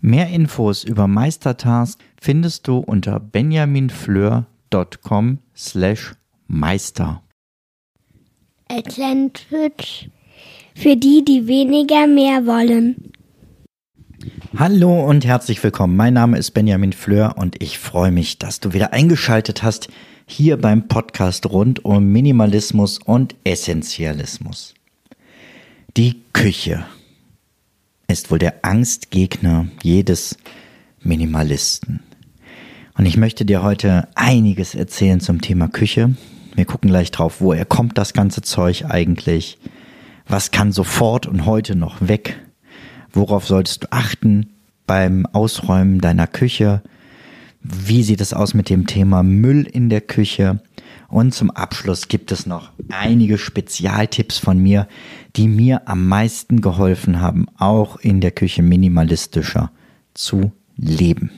Mehr Infos über Meistertask findest du unter benjaminfleur.com slash meister. Atlantic für die, die weniger mehr wollen. Hallo und herzlich willkommen. Mein Name ist Benjamin Fleur und ich freue mich, dass du wieder eingeschaltet hast hier beim Podcast rund um Minimalismus und Essentialismus. Die Küche ist wohl der Angstgegner jedes Minimalisten. Und ich möchte dir heute einiges erzählen zum Thema Küche. Wir gucken gleich drauf, woher kommt das ganze Zeug eigentlich? Was kann sofort und heute noch weg? Worauf solltest du achten beim Ausräumen deiner Küche? Wie sieht es aus mit dem Thema Müll in der Küche? Und zum Abschluss gibt es noch einige Spezialtipps von mir, die mir am meisten geholfen haben, auch in der Küche minimalistischer zu leben.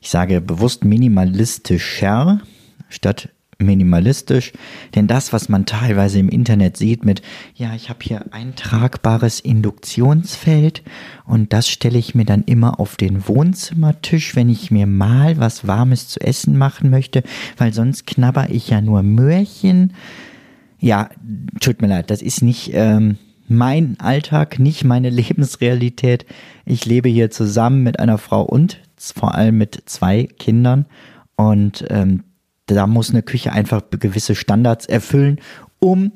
Ich sage bewusst minimalistischer statt minimalistisch, denn das, was man teilweise im Internet sieht mit, ja, ich habe hier ein tragbares Induktionsfeld und das stelle ich mir dann immer auf den Wohnzimmertisch, wenn ich mir mal was Warmes zu essen machen möchte, weil sonst knabber ich ja nur Möhrchen. Ja, tut mir leid, das ist nicht ähm, mein Alltag, nicht meine Lebensrealität. Ich lebe hier zusammen mit einer Frau und vor allem mit zwei Kindern und ähm, da muss eine Küche einfach gewisse Standards erfüllen, um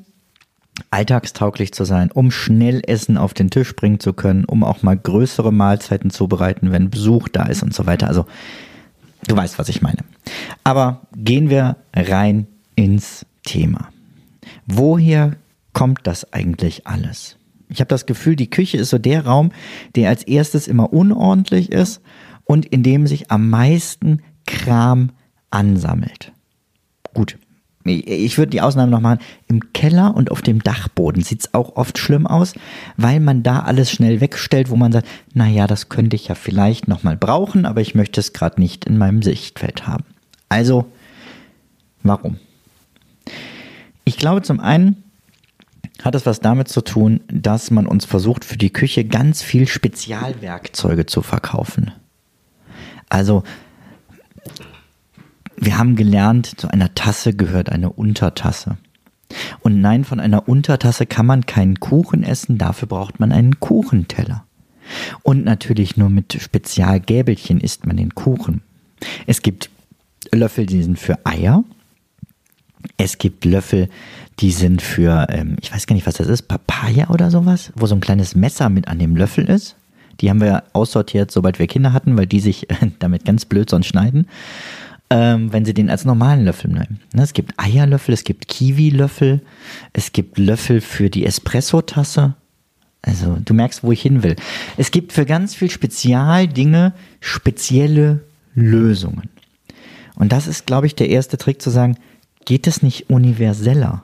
alltagstauglich zu sein, um schnell Essen auf den Tisch bringen zu können, um auch mal größere Mahlzeiten zubereiten, wenn Besuch da ist und so weiter. Also du weißt, was ich meine. Aber gehen wir rein ins Thema. Woher kommt das eigentlich alles? Ich habe das Gefühl, die Küche ist so der Raum, der als erstes immer unordentlich ist und in dem sich am meisten Kram ansammelt. Gut. Ich würde die Ausnahme noch machen. Im Keller und auf dem Dachboden sieht es auch oft schlimm aus, weil man da alles schnell wegstellt, wo man sagt, naja, das könnte ich ja vielleicht nochmal brauchen, aber ich möchte es gerade nicht in meinem Sichtfeld haben. Also, warum? Ich glaube zum einen hat es was damit zu tun, dass man uns versucht, für die Küche ganz viel Spezialwerkzeuge zu verkaufen. Also wir haben gelernt, zu einer Tasse gehört eine Untertasse. Und nein, von einer Untertasse kann man keinen Kuchen essen, dafür braucht man einen Kuchenteller. Und natürlich nur mit Spezialgäbelchen isst man den Kuchen. Es gibt Löffel, die sind für Eier. Es gibt Löffel, die sind für, ähm, ich weiß gar nicht, was das ist, Papaya oder sowas, wo so ein kleines Messer mit an dem Löffel ist. Die haben wir aussortiert, sobald wir Kinder hatten, weil die sich damit ganz blöd sonst schneiden ähm, wenn sie den als normalen Löffel nehmen. Ne, es gibt Eierlöffel, es gibt Kiwi-Löffel, es gibt Löffel für die Espresso-Tasse. Also du merkst, wo ich hin will. Es gibt für ganz viel Spezialdinge spezielle Lösungen. Und das ist, glaube ich, der erste Trick zu sagen, geht es nicht universeller?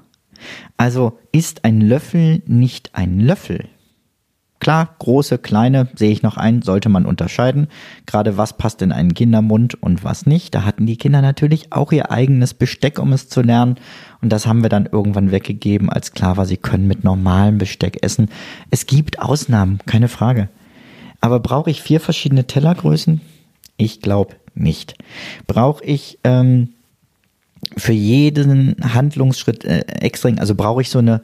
Also ist ein Löffel nicht ein Löffel? Klar, große, kleine sehe ich noch ein, sollte man unterscheiden. Gerade was passt in einen Kindermund und was nicht. Da hatten die Kinder natürlich auch ihr eigenes Besteck, um es zu lernen. Und das haben wir dann irgendwann weggegeben, als klar war, sie können mit normalem Besteck essen. Es gibt Ausnahmen, keine Frage. Aber brauche ich vier verschiedene Tellergrößen? Ich glaube nicht. Brauche ich ähm, für jeden Handlungsschritt äh, extra, also brauche ich so eine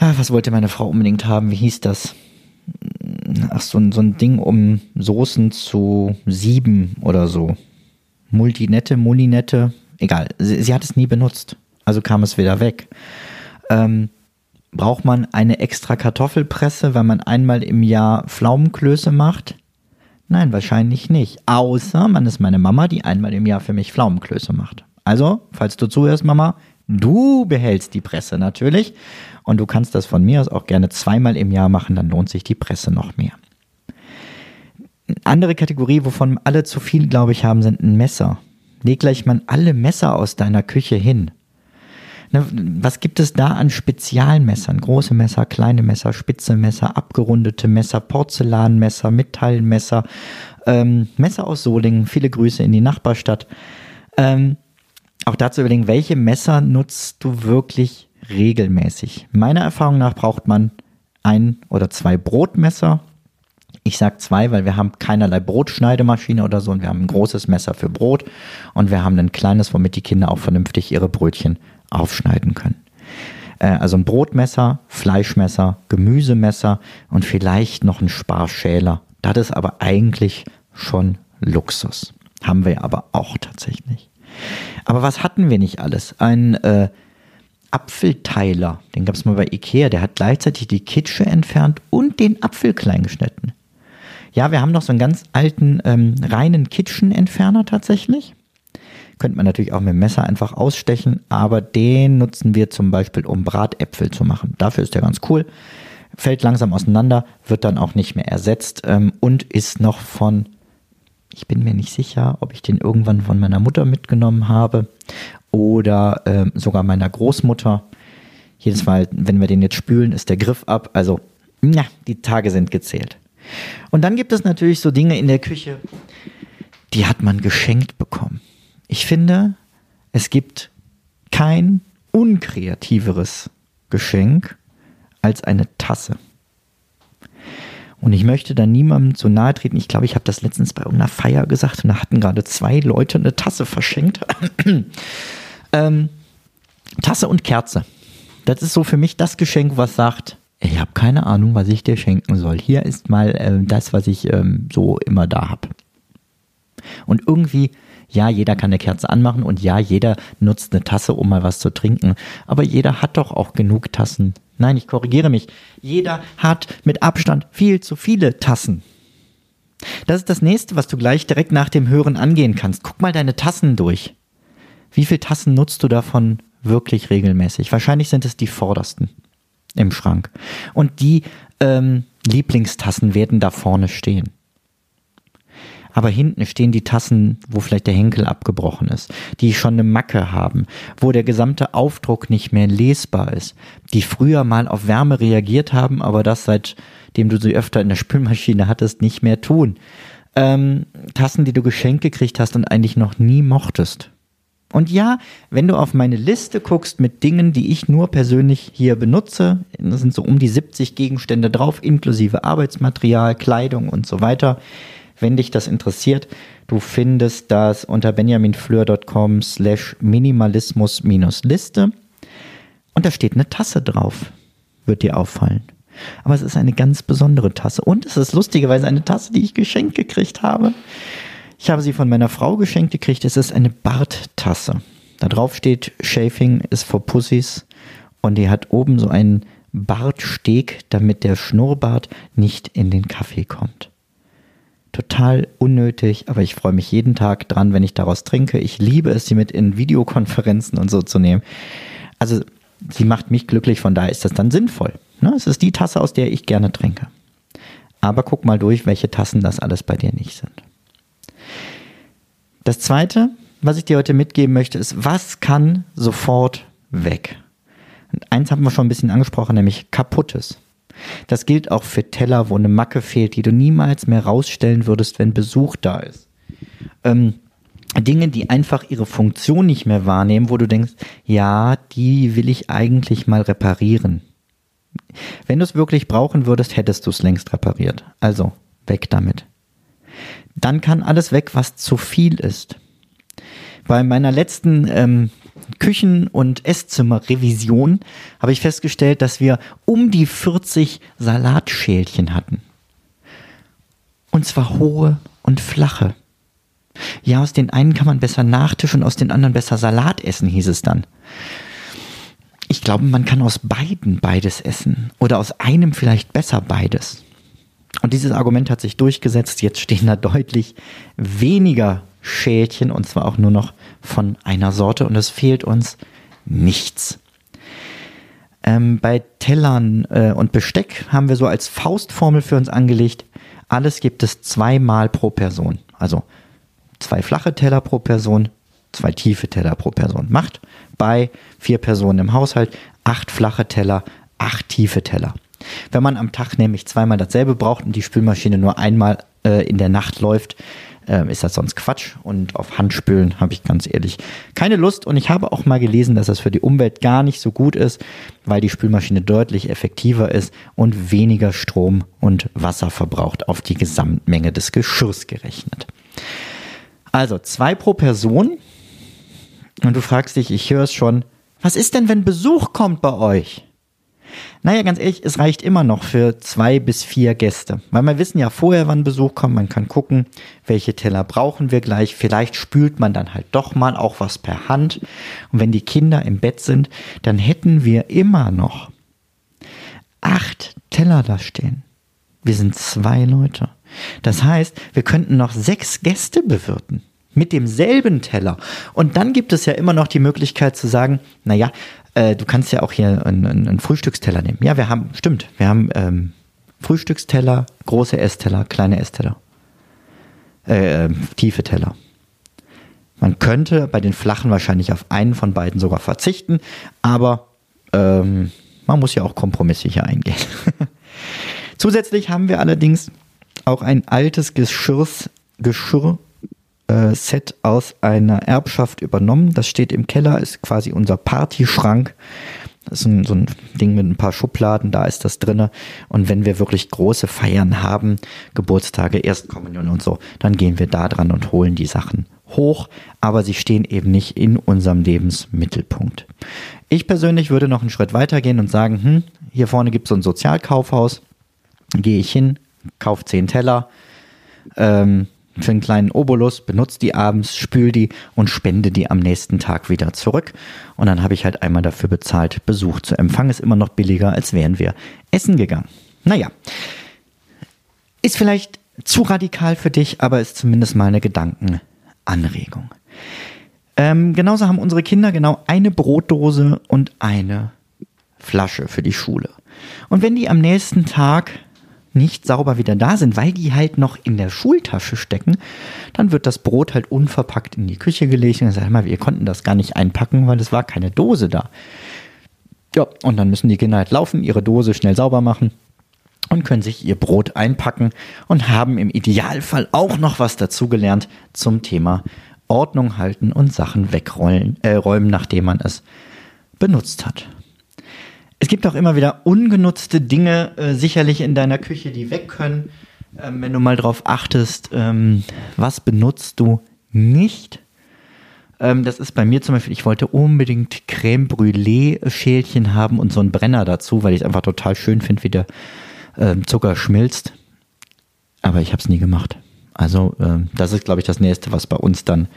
was wollte meine Frau unbedingt haben? Wie hieß das? Ach, so, so ein Ding, um Soßen zu sieben oder so. Multinette, Mulinette, egal. Sie, sie, hat es nie benutzt. Also kam es wieder weg. Ähm, braucht man eine extra Kartoffelpresse, weil man einmal im Jahr Pflaumenklöße macht? Nein, wahrscheinlich nicht. Außer man ist meine Mama, die einmal im Jahr für mich Pflaumenklöße macht. Also, falls du zuhörst, Mama, du behältst die Presse natürlich und du kannst das von mir aus auch gerne zweimal im Jahr machen, dann lohnt sich die Presse noch mehr. Andere Kategorie, wovon alle zu viel, glaube ich, haben, sind ein Messer. Leg gleich mal alle Messer aus deiner Küche hin. Ne, was gibt es da an Spezialmessern? Große Messer, kleine Messer, spitze Messer, abgerundete Messer, Porzellanmesser, Metallmesser, ähm, Messer aus Solingen. Viele Grüße in die Nachbarstadt. Ähm, auch dazu überlegen, welche Messer nutzt du wirklich regelmäßig? Meiner Erfahrung nach braucht man ein oder zwei Brotmesser. Ich sage zwei, weil wir haben keinerlei Brotschneidemaschine oder so und wir haben ein großes Messer für Brot und wir haben ein kleines, womit die Kinder auch vernünftig ihre Brötchen aufschneiden können. Äh, also ein Brotmesser, Fleischmesser, Gemüsemesser und vielleicht noch ein Sparschäler. Das ist aber eigentlich schon Luxus. Haben wir aber auch tatsächlich. Aber was hatten wir nicht alles? Ein äh, Apfelteiler, den gab es mal bei Ikea, der hat gleichzeitig die Kitsche entfernt und den Apfel klein geschnitten. Ja, wir haben noch so einen ganz alten, ähm, reinen Kitchenentferner tatsächlich. Könnte man natürlich auch mit dem Messer einfach ausstechen, aber den nutzen wir zum Beispiel, um Bratäpfel zu machen. Dafür ist der ganz cool. Fällt langsam auseinander, wird dann auch nicht mehr ersetzt ähm, und ist noch von, ich bin mir nicht sicher, ob ich den irgendwann von meiner Mutter mitgenommen habe oder ähm, sogar meiner Großmutter. Jedes Mal, wenn wir den jetzt spülen, ist der Griff ab. Also, ja, die Tage sind gezählt. Und dann gibt es natürlich so Dinge in der Küche, die hat man geschenkt bekommen. Ich finde, es gibt kein unkreativeres Geschenk als eine Tasse. Und ich möchte da niemandem zu nahe treten. Ich glaube, ich habe das letztens bei irgendeiner Feier gesagt und da hatten gerade zwei Leute eine Tasse verschenkt. ähm, Tasse und Kerze. Das ist so für mich das Geschenk, was sagt, ich habe keine Ahnung, was ich dir schenken soll. Hier ist mal äh, das, was ich ähm, so immer da habe. Und irgendwie ja, jeder kann eine Kerze anmachen und ja, jeder nutzt eine Tasse, um mal was zu trinken. Aber jeder hat doch auch genug Tassen. Nein, ich korrigiere mich. Jeder hat mit Abstand viel zu viele Tassen. Das ist das nächste, was du gleich direkt nach dem Hören angehen kannst. Guck mal deine Tassen durch. Wie viele Tassen nutzt du davon wirklich regelmäßig? Wahrscheinlich sind es die vordersten im Schrank. Und die ähm, Lieblingstassen werden da vorne stehen aber hinten stehen die Tassen, wo vielleicht der Henkel abgebrochen ist, die schon eine Macke haben, wo der gesamte Aufdruck nicht mehr lesbar ist, die früher mal auf Wärme reagiert haben, aber das seitdem du sie öfter in der Spülmaschine hattest, nicht mehr tun. Ähm, Tassen, die du geschenkt gekriegt hast und eigentlich noch nie mochtest. Und ja, wenn du auf meine Liste guckst mit Dingen, die ich nur persönlich hier benutze, das sind so um die 70 Gegenstände drauf, inklusive Arbeitsmaterial, Kleidung und so weiter, wenn dich das interessiert. Du findest das unter benjaminfleur.com slash minimalismus-liste. Und da steht eine Tasse drauf. Wird dir auffallen. Aber es ist eine ganz besondere Tasse. Und es ist lustigerweise eine Tasse, die ich geschenkt gekriegt habe. Ich habe sie von meiner Frau geschenkt gekriegt. Es ist eine Barttasse. Da drauf steht, Shaving is for Pussies. Und die hat oben so einen Bartsteg, damit der Schnurrbart nicht in den Kaffee kommt total unnötig, aber ich freue mich jeden Tag dran, wenn ich daraus trinke. Ich liebe es, sie mit in Videokonferenzen und so zu nehmen. Also sie macht mich glücklich, von daher ist das dann sinnvoll. Ne? Es ist die Tasse, aus der ich gerne trinke. Aber guck mal durch, welche Tassen das alles bei dir nicht sind. Das zweite, was ich dir heute mitgeben möchte, ist, was kann sofort weg? Und eins haben wir schon ein bisschen angesprochen, nämlich kaputtes. Das gilt auch für Teller, wo eine Macke fehlt, die du niemals mehr rausstellen würdest, wenn Besuch da ist. Ähm, Dinge, die einfach ihre Funktion nicht mehr wahrnehmen, wo du denkst, ja, die will ich eigentlich mal reparieren. Wenn du es wirklich brauchen würdest, hättest du es längst repariert. Also, weg damit. Dann kann alles weg, was zu viel ist. Bei meiner letzten ähm, Küchen- und Esszimmerrevision habe ich festgestellt, dass wir um die 40 Salatschälchen hatten. Und zwar hohe und flache. Ja, aus den einen kann man besser Nachtisch und aus den anderen besser Salat essen, hieß es dann. Ich glaube, man kann aus beiden beides essen. Oder aus einem vielleicht besser beides. Und dieses Argument hat sich durchgesetzt. Jetzt stehen da deutlich weniger Schälchen und zwar auch nur noch von einer Sorte und es fehlt uns nichts. Ähm, bei Tellern äh, und Besteck haben wir so als Faustformel für uns angelegt, Alles gibt es zweimal pro Person. Also zwei flache Teller pro Person, zwei tiefe Teller pro Person. Macht bei vier Personen im Haushalt acht flache Teller, acht tiefe Teller. Wenn man am Tag nämlich zweimal dasselbe braucht und die Spülmaschine nur einmal äh, in der Nacht läuft, äh, ist das sonst Quatsch. Und auf Handspülen habe ich ganz ehrlich keine Lust. Und ich habe auch mal gelesen, dass das für die Umwelt gar nicht so gut ist, weil die Spülmaschine deutlich effektiver ist und weniger Strom und Wasser verbraucht auf die Gesamtmenge des Geschirrs gerechnet. Also zwei pro Person. Und du fragst dich, ich höre es schon, was ist denn, wenn Besuch kommt bei euch? Naja, ganz ehrlich, es reicht immer noch für zwei bis vier Gäste. Weil wir wissen ja vorher, wann Besuch kommt. Man kann gucken, welche Teller brauchen wir gleich. Vielleicht spült man dann halt doch mal auch was per Hand. Und wenn die Kinder im Bett sind, dann hätten wir immer noch acht Teller da stehen. Wir sind zwei Leute. Das heißt, wir könnten noch sechs Gäste bewirten mit demselben Teller. Und dann gibt es ja immer noch die Möglichkeit zu sagen, naja, äh, du kannst ja auch hier einen, einen, Frühstücksteller nehmen. Ja, wir haben, stimmt, wir haben ähm, Frühstücksteller, große Essteller, kleine Essteller, äh, äh, tiefe Teller. Man könnte bei den flachen wahrscheinlich auf einen von beiden sogar verzichten, aber ähm, man muss ja auch kompromisssicher eingehen. Zusätzlich haben wir allerdings auch ein altes Geschirrs, Geschirr äh, Set aus einer Erbschaft übernommen. Das steht im Keller, ist quasi unser Partyschrank. Das ist ein, so ein Ding mit ein paar Schubladen, da ist das drinne. Und wenn wir wirklich große Feiern haben, Geburtstage, Erstkommunion und so, dann gehen wir da dran und holen die Sachen hoch, aber sie stehen eben nicht in unserem Lebensmittelpunkt. Ich persönlich würde noch einen Schritt weiter gehen und sagen, hm, hier vorne gibt es so ein Sozialkaufhaus, gehe ich hin, kaufe zehn Teller, ähm, für einen kleinen Obolus, benutze die abends, spül die und spende die am nächsten Tag wieder zurück. Und dann habe ich halt einmal dafür bezahlt, Besuch zu empfangen. Ist immer noch billiger, als wären wir essen gegangen. Naja, ist vielleicht zu radikal für dich, aber ist zumindest mal eine Gedankenanregung. Ähm, genauso haben unsere Kinder genau eine Brotdose und eine Flasche für die Schule. Und wenn die am nächsten Tag nicht sauber wieder da sind, weil die halt noch in der Schultasche stecken, dann wird das Brot halt unverpackt in die Küche gelegt und dann sagt mal, wir konnten das gar nicht einpacken, weil es war keine Dose da. Ja, und dann müssen die Kinder halt laufen, ihre Dose schnell sauber machen und können sich ihr Brot einpacken und haben im Idealfall auch noch was dazugelernt zum Thema Ordnung halten und Sachen wegräumen, äh, räumen, nachdem man es benutzt hat. Es gibt auch immer wieder ungenutzte Dinge äh, sicherlich in deiner Küche, die weg können. Ähm, wenn du mal drauf achtest, ähm, was benutzt du nicht? Ähm, das ist bei mir zum Beispiel, ich wollte unbedingt Creme Brûlée Schälchen haben und so einen Brenner dazu, weil ich es einfach total schön finde, wie der ähm, Zucker schmilzt. Aber ich habe es nie gemacht. Also ähm, das ist, glaube ich, das nächste, was bei uns dann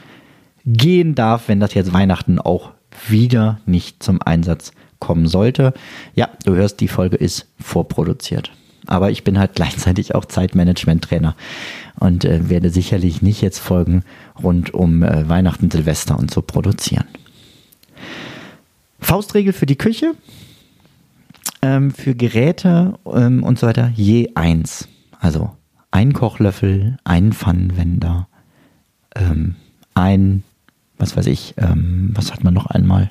gehen darf, wenn das jetzt Weihnachten auch wieder nicht zum Einsatz kommen sollte. Ja, du hörst, die Folge ist vorproduziert. Aber ich bin halt gleichzeitig auch Zeitmanagement-Trainer und äh, werde sicherlich nicht jetzt Folgen rund um äh, Weihnachten, Silvester und so produzieren. Faustregel für die Küche, ähm, für Geräte ähm, und so weiter, je eins. Also ein Kochlöffel, ein Pfannenwender, ähm, ein, was weiß ich, ähm, was hat man noch einmal?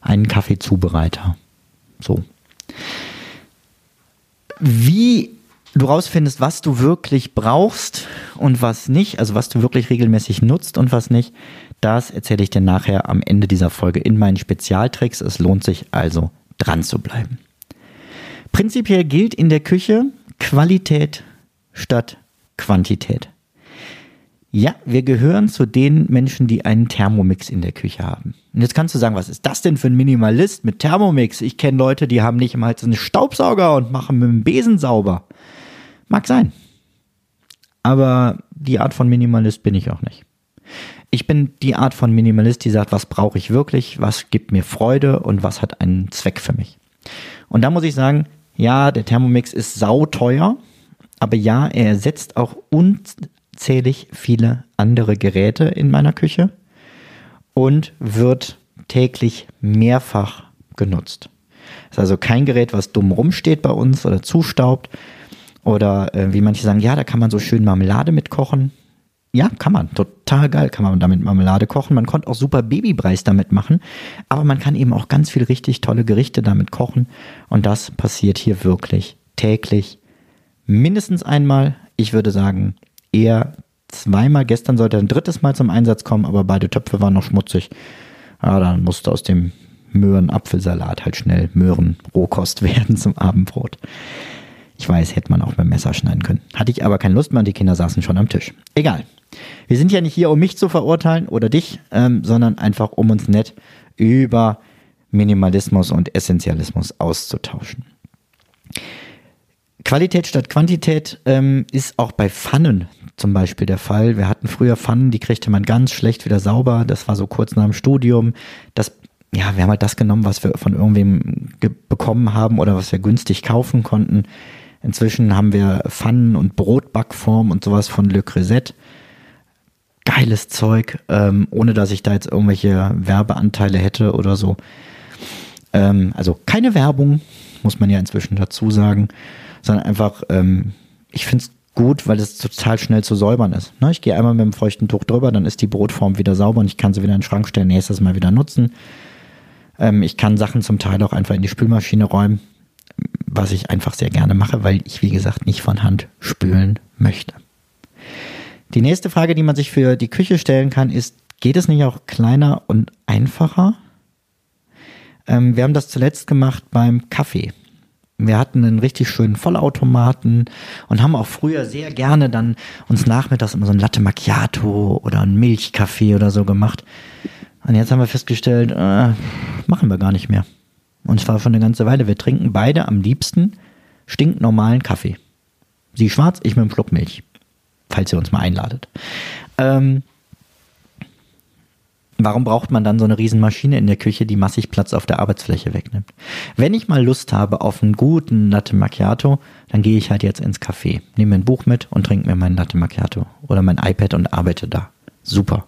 einen Kaffeezubereiter. So. Wie du rausfindest, was du wirklich brauchst und was nicht, also was du wirklich regelmäßig nutzt und was nicht, das erzähle ich dir nachher am Ende dieser Folge in meinen Spezialtricks. Es lohnt sich also dran zu bleiben. Prinzipiell gilt in der Küche Qualität statt Quantität. Ja, wir gehören zu den Menschen, die einen Thermomix in der Küche haben. Und jetzt kannst du sagen, was ist das denn für ein Minimalist mit Thermomix? Ich kenne Leute, die haben nicht mal einen Staubsauger und machen mit dem Besen sauber. Mag sein. Aber die Art von Minimalist bin ich auch nicht. Ich bin die Art von Minimalist, die sagt, was brauche ich wirklich, was gibt mir Freude und was hat einen Zweck für mich. Und da muss ich sagen, ja, der Thermomix ist sauteuer, aber ja, er ersetzt auch uns unzählig viele andere Geräte in meiner Küche und wird täglich mehrfach genutzt. Das ist also kein Gerät, was dumm rumsteht bei uns oder zustaubt. Oder äh, wie manche sagen, ja, da kann man so schön Marmelade mitkochen. Ja, kann man. Total geil kann man damit Marmelade kochen. Man konnte auch super Babybreis damit machen. Aber man kann eben auch ganz viel richtig tolle Gerichte damit kochen. Und das passiert hier wirklich täglich. Mindestens einmal. Ich würde sagen, eher zweimal. Gestern sollte ein drittes Mal zum Einsatz kommen, aber beide Töpfe waren noch schmutzig. Ja, dann musste aus dem Möhren-Apfelsalat halt schnell Möhren-Rohkost werden zum Abendbrot. Ich weiß, hätte man auch mit dem Messer schneiden können. Hatte ich aber keine Lust mehr und die Kinder saßen schon am Tisch. Egal. Wir sind ja nicht hier, um mich zu verurteilen oder dich, ähm, sondern einfach, um uns nett über Minimalismus und Essentialismus auszutauschen. Qualität statt Quantität ähm, ist auch bei Pfannen zum Beispiel der Fall. Wir hatten früher Pfannen, die kriegte man ganz schlecht wieder sauber. Das war so kurz nach dem Studium. Das, ja, wir haben halt das genommen, was wir von irgendwem bekommen haben oder was wir günstig kaufen konnten. Inzwischen haben wir Pfannen und Brotbackform und sowas von Le Creuset. Geiles Zeug, ähm, ohne dass ich da jetzt irgendwelche Werbeanteile hätte oder so. Ähm, also keine Werbung, muss man ja inzwischen dazu sagen, sondern einfach, ähm, ich finde es gut, weil es total schnell zu säubern ist. Ne? Ich gehe einmal mit dem feuchten Tuch drüber, dann ist die Brotform wieder sauber und ich kann sie wieder in den Schrank stellen, nächstes Mal wieder nutzen. Ähm, ich kann Sachen zum Teil auch einfach in die Spülmaschine räumen was ich einfach sehr gerne mache, weil ich, wie gesagt, nicht von Hand spülen möchte. Die nächste Frage, die man sich für die Küche stellen kann, ist, geht es nicht auch kleiner und einfacher? Ähm, wir haben das zuletzt gemacht beim Kaffee. Wir hatten einen richtig schönen Vollautomaten und haben auch früher sehr gerne dann uns nachmittags immer so ein Latte Macchiato oder ein Milchkaffee oder so gemacht. Und jetzt haben wir festgestellt, äh, machen wir gar nicht mehr. Und zwar schon eine ganze Weile. Wir trinken beide am liebsten stinknormalen Kaffee. Sie schwarz, ich mit einem Schluck Milch. Falls ihr uns mal einladet. Ähm, warum braucht man dann so eine Riesenmaschine in der Küche, die massig Platz auf der Arbeitsfläche wegnimmt? Wenn ich mal Lust habe auf einen guten Latte Macchiato, dann gehe ich halt jetzt ins Café, nehme ein Buch mit und trinke mir meinen Latte Macchiato oder mein iPad und arbeite da. Super.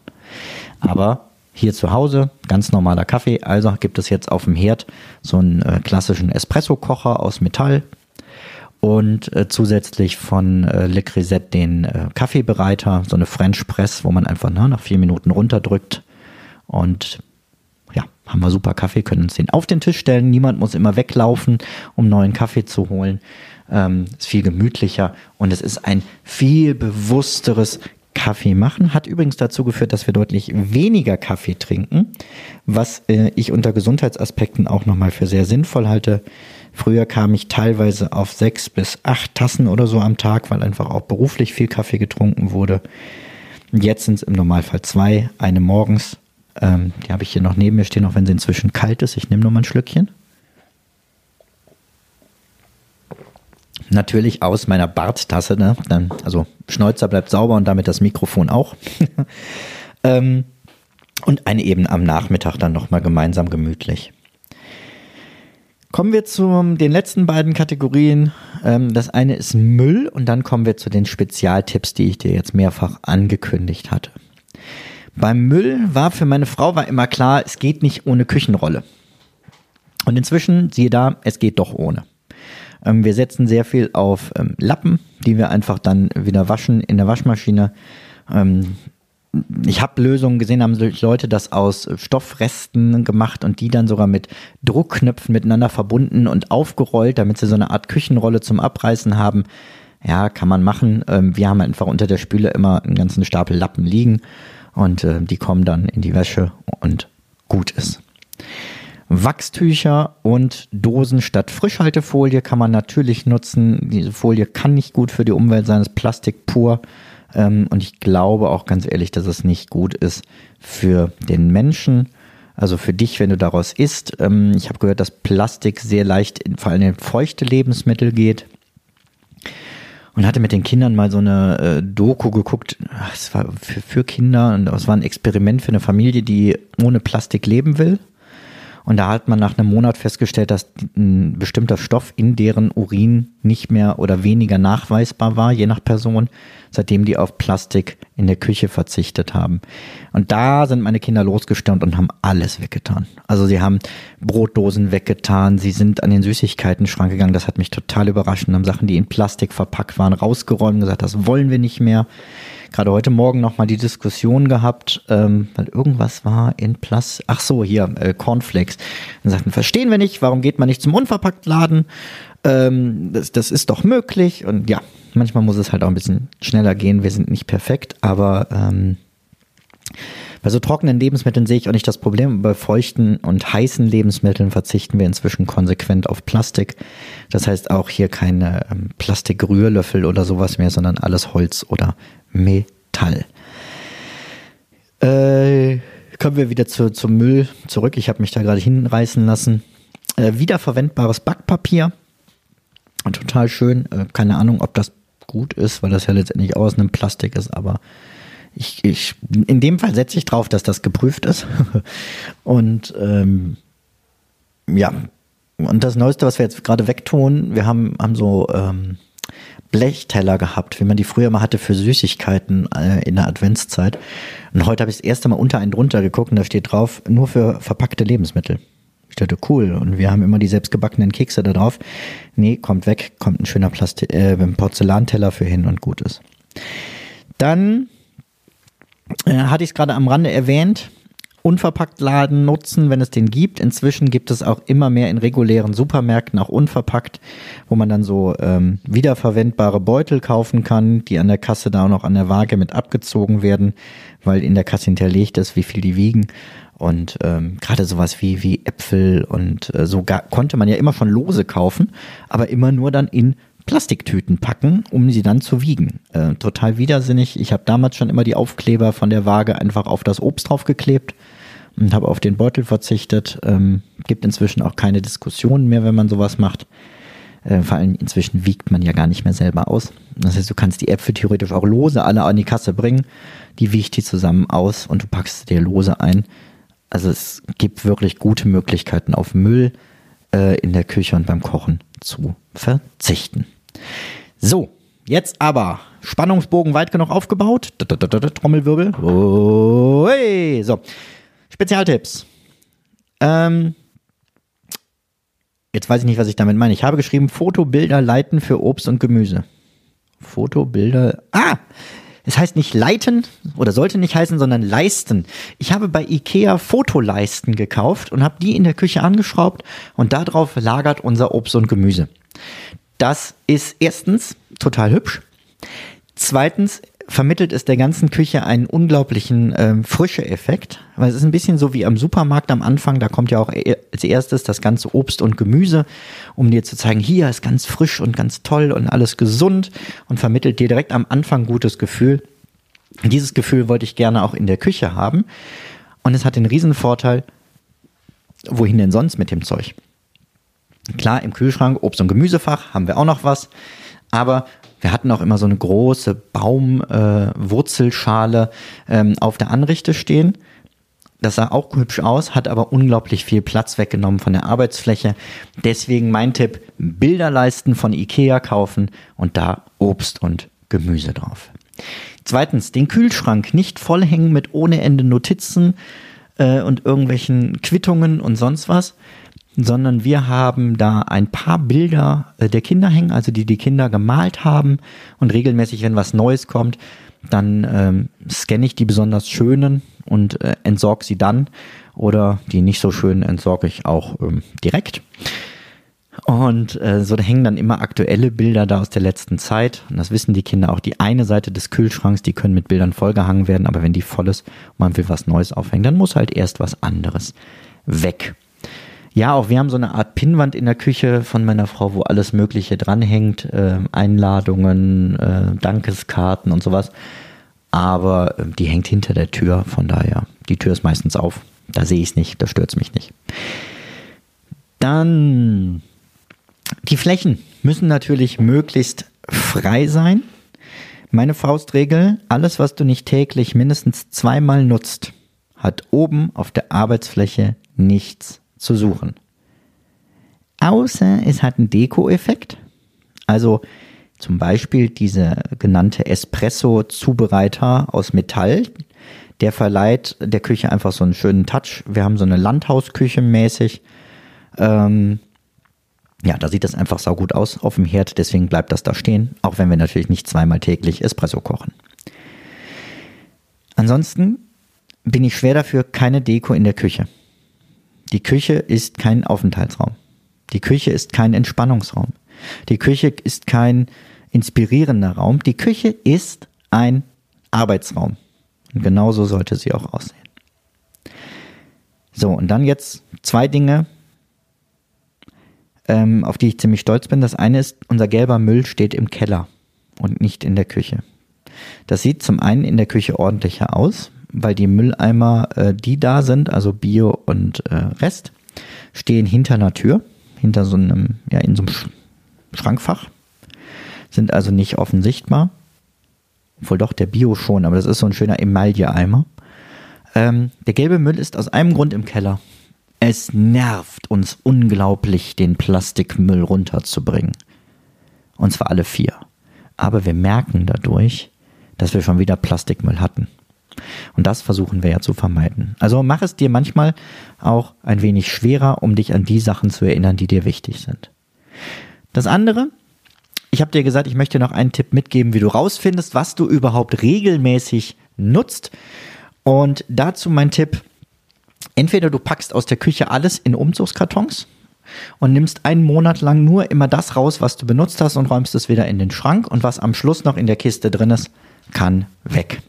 Aber hier zu Hause, ganz normaler Kaffee. Also gibt es jetzt auf dem Herd so einen äh, klassischen Espresso-Kocher aus Metall und äh, zusätzlich von äh, Le Grisette den äh, Kaffeebereiter, so eine French Press, wo man einfach ne, nach vier Minuten runterdrückt und ja, haben wir super Kaffee, können uns den auf den Tisch stellen. Niemand muss immer weglaufen, um neuen Kaffee zu holen. Ähm, ist viel gemütlicher und es ist ein viel bewussteres Kaffee machen. Hat übrigens dazu geführt, dass wir deutlich weniger Kaffee trinken, was äh, ich unter Gesundheitsaspekten auch nochmal für sehr sinnvoll halte. Früher kam ich teilweise auf sechs bis acht Tassen oder so am Tag, weil einfach auch beruflich viel Kaffee getrunken wurde. Jetzt sind es im Normalfall zwei, eine morgens. Ähm, die habe ich hier noch neben mir stehen, auch wenn sie inzwischen kalt ist. Ich nehme nur mal ein Schlückchen. Natürlich aus meiner Barttasse, ne? Dann, also Schnäuzer bleibt sauber und damit das Mikrofon auch. ähm, und eine eben am Nachmittag dann nochmal gemeinsam gemütlich. Kommen wir zu den letzten beiden Kategorien. Ähm, das eine ist Müll und dann kommen wir zu den Spezialtipps, die ich dir jetzt mehrfach angekündigt hatte. Beim Müll war für meine Frau war immer klar, es geht nicht ohne Küchenrolle. Und inzwischen, siehe da, es geht doch ohne. Ähm, wir setzen sehr viel auf ähm, Lappen, die wir einfach dann wieder waschen in der Waschmaschine. Ähm, ich habe Lösungen gesehen, haben Leute das aus Stoffresten gemacht und die dann sogar mit Druckknöpfen miteinander verbunden und aufgerollt, damit sie so eine Art Küchenrolle zum Abreißen haben. Ja, kann man machen. Wir haben einfach unter der Spüle immer einen ganzen Stapel Lappen liegen und äh, die kommen dann in die Wäsche und gut ist. Wachstücher und Dosen statt Frischhaltefolie kann man natürlich nutzen. Diese Folie kann nicht gut für die Umwelt sein, ist Plastik pur. Ähm, und ich glaube auch ganz ehrlich, dass es nicht gut ist für den Menschen. Also für dich, wenn du daraus isst. Ähm, ich habe gehört, dass Plastik sehr leicht in, vor allem in feuchte Lebensmittel geht. Und hatte mit den Kindern mal so eine äh, Doku geguckt. Es war für, für Kinder und es war ein Experiment für eine Familie, die ohne Plastik leben will. Und da hat man nach einem Monat festgestellt, dass ein bestimmter Stoff in deren Urin nicht mehr oder weniger nachweisbar war, je nach Person, seitdem die auf Plastik in der Küche verzichtet haben. Und da sind meine Kinder losgestürmt und haben alles weggetan. Also sie haben Brotdosen weggetan, sie sind an den Süßigkeiten-Schrank gegangen, das hat mich total überrascht und haben Sachen, die in Plastik verpackt waren, rausgeräumt und gesagt, das wollen wir nicht mehr gerade heute Morgen nochmal die Diskussion gehabt, ähm, weil irgendwas war in Plus. Ach so, hier, äh, Cornflakes. Dann sagten, verstehen wir nicht, warum geht man nicht zum Unverpacktladen? Ähm, das, das ist doch möglich. Und ja, manchmal muss es halt auch ein bisschen schneller gehen. Wir sind nicht perfekt, aber ähm, bei so trockenen Lebensmitteln sehe ich auch nicht das Problem. Bei feuchten und heißen Lebensmitteln verzichten wir inzwischen konsequent auf Plastik. Das heißt auch hier keine ähm, Plastikrührlöffel oder sowas mehr, sondern alles Holz oder Metall. Äh, kommen wir wieder zu, zum Müll zurück. Ich habe mich da gerade hinreißen lassen. Äh, wiederverwendbares Backpapier. Total schön. Äh, keine Ahnung, ob das gut ist, weil das ja letztendlich auch aus einem Plastik ist, aber ich, ich, in dem Fall setze ich drauf, dass das geprüft ist. Und ähm, ja, und das Neueste, was wir jetzt gerade wegtun, wir haben, haben so ähm, Blechteller gehabt, wie man die früher mal hatte für Süßigkeiten äh, in der Adventszeit. Und heute habe ich das erste Mal unter einen drunter geguckt und da steht drauf, nur für verpackte Lebensmittel. Ich dachte, cool. Und wir haben immer die selbstgebackenen Kekse da drauf. Nee, kommt weg, kommt ein schöner Plastik, äh, Porzellanteller für hin und gut ist. Dann äh, hatte ich es gerade am Rande erwähnt unverpackt Laden nutzen, wenn es den gibt. Inzwischen gibt es auch immer mehr in regulären Supermärkten, auch unverpackt, wo man dann so ähm, wiederverwendbare Beutel kaufen kann, die an der Kasse da auch noch an der Waage mit abgezogen werden, weil in der Kasse hinterlegt ist, wie viel die wiegen. Und ähm, gerade sowas wie, wie Äpfel und äh, so konnte man ja immer schon lose kaufen, aber immer nur dann in Plastiktüten packen, um sie dann zu wiegen. Äh, total widersinnig. Ich habe damals schon immer die Aufkleber von der Waage einfach auf das Obst draufgeklebt und habe auf den Beutel verzichtet. Ähm, gibt inzwischen auch keine Diskussionen mehr, wenn man sowas macht. Äh, vor allem inzwischen wiegt man ja gar nicht mehr selber aus. Das heißt, du kannst die Äpfel theoretisch auch lose alle an die Kasse bringen. Die wiegt die zusammen aus und du packst dir lose ein. Also es gibt wirklich gute Möglichkeiten auf Müll äh, in der Küche und beim Kochen zu verzichten. So, jetzt aber Spannungsbogen weit genug aufgebaut. Trommelwirbel. So, Spezialtipps. Ähm, jetzt weiß ich nicht, was ich damit meine. Ich habe geschrieben, Fotobilder leiten für Obst und Gemüse. Fotobilder. Ah! Es heißt nicht leiten oder sollte nicht heißen, sondern leisten. Ich habe bei Ikea Fotoleisten gekauft und habe die in der Küche angeschraubt und darauf lagert unser Obst und Gemüse. Das ist erstens total hübsch. Zweitens vermittelt es der ganzen Küche einen unglaublichen ähm, Frische-Effekt. Weil es ist ein bisschen so wie am Supermarkt am Anfang, da kommt ja auch e-, als erstes das ganze Obst und Gemüse, um dir zu zeigen, hier ist ganz frisch und ganz toll und alles gesund und vermittelt dir direkt am Anfang gutes Gefühl. dieses Gefühl wollte ich gerne auch in der Küche haben. Und es hat den Riesenvorteil, wohin denn sonst mit dem Zeug? Klar, im Kühlschrank, Obst- und Gemüsefach haben wir auch noch was. Aber wir hatten auch immer so eine große Baumwurzelschale äh, ähm, auf der Anrichte stehen. Das sah auch hübsch aus, hat aber unglaublich viel Platz weggenommen von der Arbeitsfläche. Deswegen mein Tipp, Bilderleisten von Ikea kaufen und da Obst und Gemüse drauf. Zweitens, den Kühlschrank nicht vollhängen mit ohne Ende Notizen äh, und irgendwelchen Quittungen und sonst was, sondern wir haben da ein paar Bilder äh, der Kinder hängen, also die die Kinder gemalt haben und regelmäßig, wenn was Neues kommt, dann ähm, scanne ich die besonders schönen und äh, entsorge sie dann oder die nicht so schönen entsorge ich auch ähm, direkt. Und äh, so da hängen dann immer aktuelle Bilder da aus der letzten Zeit. Und das wissen die Kinder auch. Die eine Seite des Kühlschranks, die können mit Bildern vollgehangen werden, aber wenn die voll ist und man will was Neues aufhängen, dann muss halt erst was anderes weg. Ja, auch wir haben so eine Art Pinnwand in der Küche von meiner Frau, wo alles Mögliche dranhängt. Äh, Einladungen, äh, Dankeskarten und sowas. Aber äh, die hängt hinter der Tür, von daher, die Tür ist meistens auf. Da sehe ich es nicht, da stört es mich nicht. Dann die Flächen müssen natürlich möglichst frei sein. Meine Faustregel, alles, was du nicht täglich mindestens zweimal nutzt, hat oben auf der Arbeitsfläche nichts zu suchen. Außer es hat einen Deko-Effekt. Also zum Beispiel diese genannte Espresso-Zubereiter aus Metall. Der verleiht der Küche einfach so einen schönen Touch. Wir haben so eine Landhausküche mäßig. Ähm, ja, da sieht das einfach saugut aus auf dem Herd, deswegen bleibt das da stehen, auch wenn wir natürlich nicht zweimal täglich Espresso kochen. Ansonsten bin ich schwer dafür, keine Deko in der Küche. Die Küche ist kein Aufenthaltsraum. Die Küche ist kein Entspannungsraum. Die Küche ist kein inspirierender Raum. Die Küche ist ein Arbeitsraum. Und genauso sollte sie auch aussehen. So, und dann jetzt zwei Dinge, ähm, auf die ich ziemlich stolz bin. Das eine ist, unser gelber Müll steht im Keller und nicht in der Küche. Das sieht zum einen in der Küche ordentlicher aus, weil die Mülleimer, äh, die da sind, also Bio und äh, Rest, stehen hinter einer Tür, hinter so einem, ja, in so einem Sch Schrankfach, sind also nicht offen sichtbar. Obwohl doch, der Bio schon, aber das ist so ein schöner Emaille-Eimer. Ähm, der gelbe Müll ist aus einem Grund im Keller. Es nervt uns unglaublich, den Plastikmüll runterzubringen. Und zwar alle vier. Aber wir merken dadurch, dass wir schon wieder Plastikmüll hatten. Und das versuchen wir ja zu vermeiden. Also mach es dir manchmal auch ein wenig schwerer, um dich an die Sachen zu erinnern, die dir wichtig sind. Das andere, ich habe dir gesagt, ich möchte noch einen Tipp mitgeben, wie du rausfindest, was du überhaupt regelmäßig nutzt. Und dazu mein Tipp, entweder du packst aus der Küche alles in Umzugskartons und nimmst einen Monat lang nur immer das raus, was du benutzt hast und räumst es wieder in den Schrank und was am Schluss noch in der Kiste drin ist, kann weg.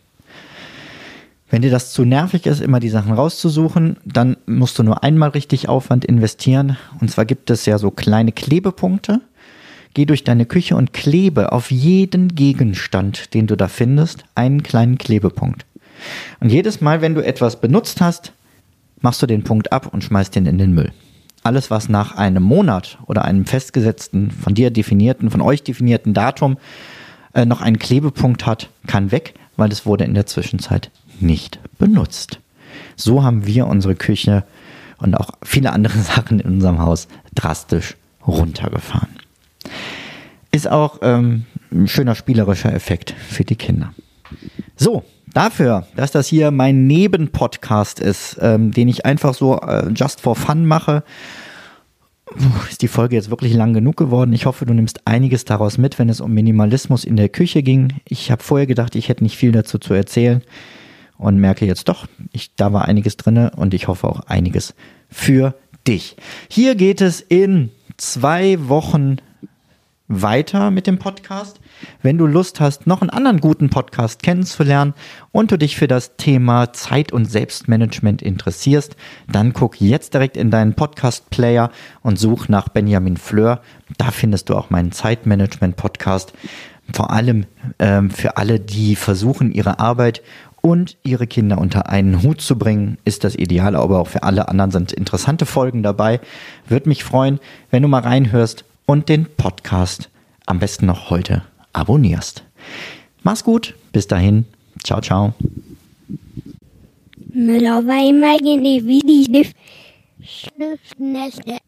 Wenn dir das zu nervig ist, immer die Sachen rauszusuchen, dann musst du nur einmal richtig Aufwand investieren. Und zwar gibt es ja so kleine Klebepunkte. Geh durch deine Küche und klebe auf jeden Gegenstand, den du da findest, einen kleinen Klebepunkt. Und jedes Mal, wenn du etwas benutzt hast, machst du den Punkt ab und schmeißt den in den Müll. Alles, was nach einem Monat oder einem festgesetzten, von dir definierten, von euch definierten Datum äh, noch einen Klebepunkt hat, kann weg, weil es wurde in der Zwischenzeit nicht benutzt. So haben wir unsere Küche und auch viele andere Sachen in unserem Haus drastisch runtergefahren. Ist auch ähm, ein schöner spielerischer Effekt für die Kinder. So, dafür, dass das hier mein Nebenpodcast ist, ähm, den ich einfach so äh, just for fun mache, ist die Folge jetzt wirklich lang genug geworden. Ich hoffe, du nimmst einiges daraus mit, wenn es um Minimalismus in der Küche ging. Ich habe vorher gedacht, ich hätte nicht viel dazu zu erzählen und merke jetzt doch, ich, da war einiges drin und ich hoffe auch einiges für dich. Hier geht es in zwei Wochen weiter mit dem Podcast. Wenn du Lust hast, noch einen anderen guten Podcast kennenzulernen und du dich für das Thema Zeit- und Selbstmanagement interessierst, dann guck jetzt direkt in deinen Podcast-Player und such nach Benjamin Fleur. Da findest du auch meinen Zeitmanagement-Podcast. Vor allem ähm, für alle, die versuchen, ihre Arbeit und ihre Kinder unter einen Hut zu bringen, ist das ideal, aber auch für alle anderen sind interessante Folgen dabei. Würde mich freuen, wenn du mal reinhörst und den Podcast am besten noch heute abonnierst. Mach's gut, bis dahin, ciao, ciao. Müller war immer die Schriftnässe.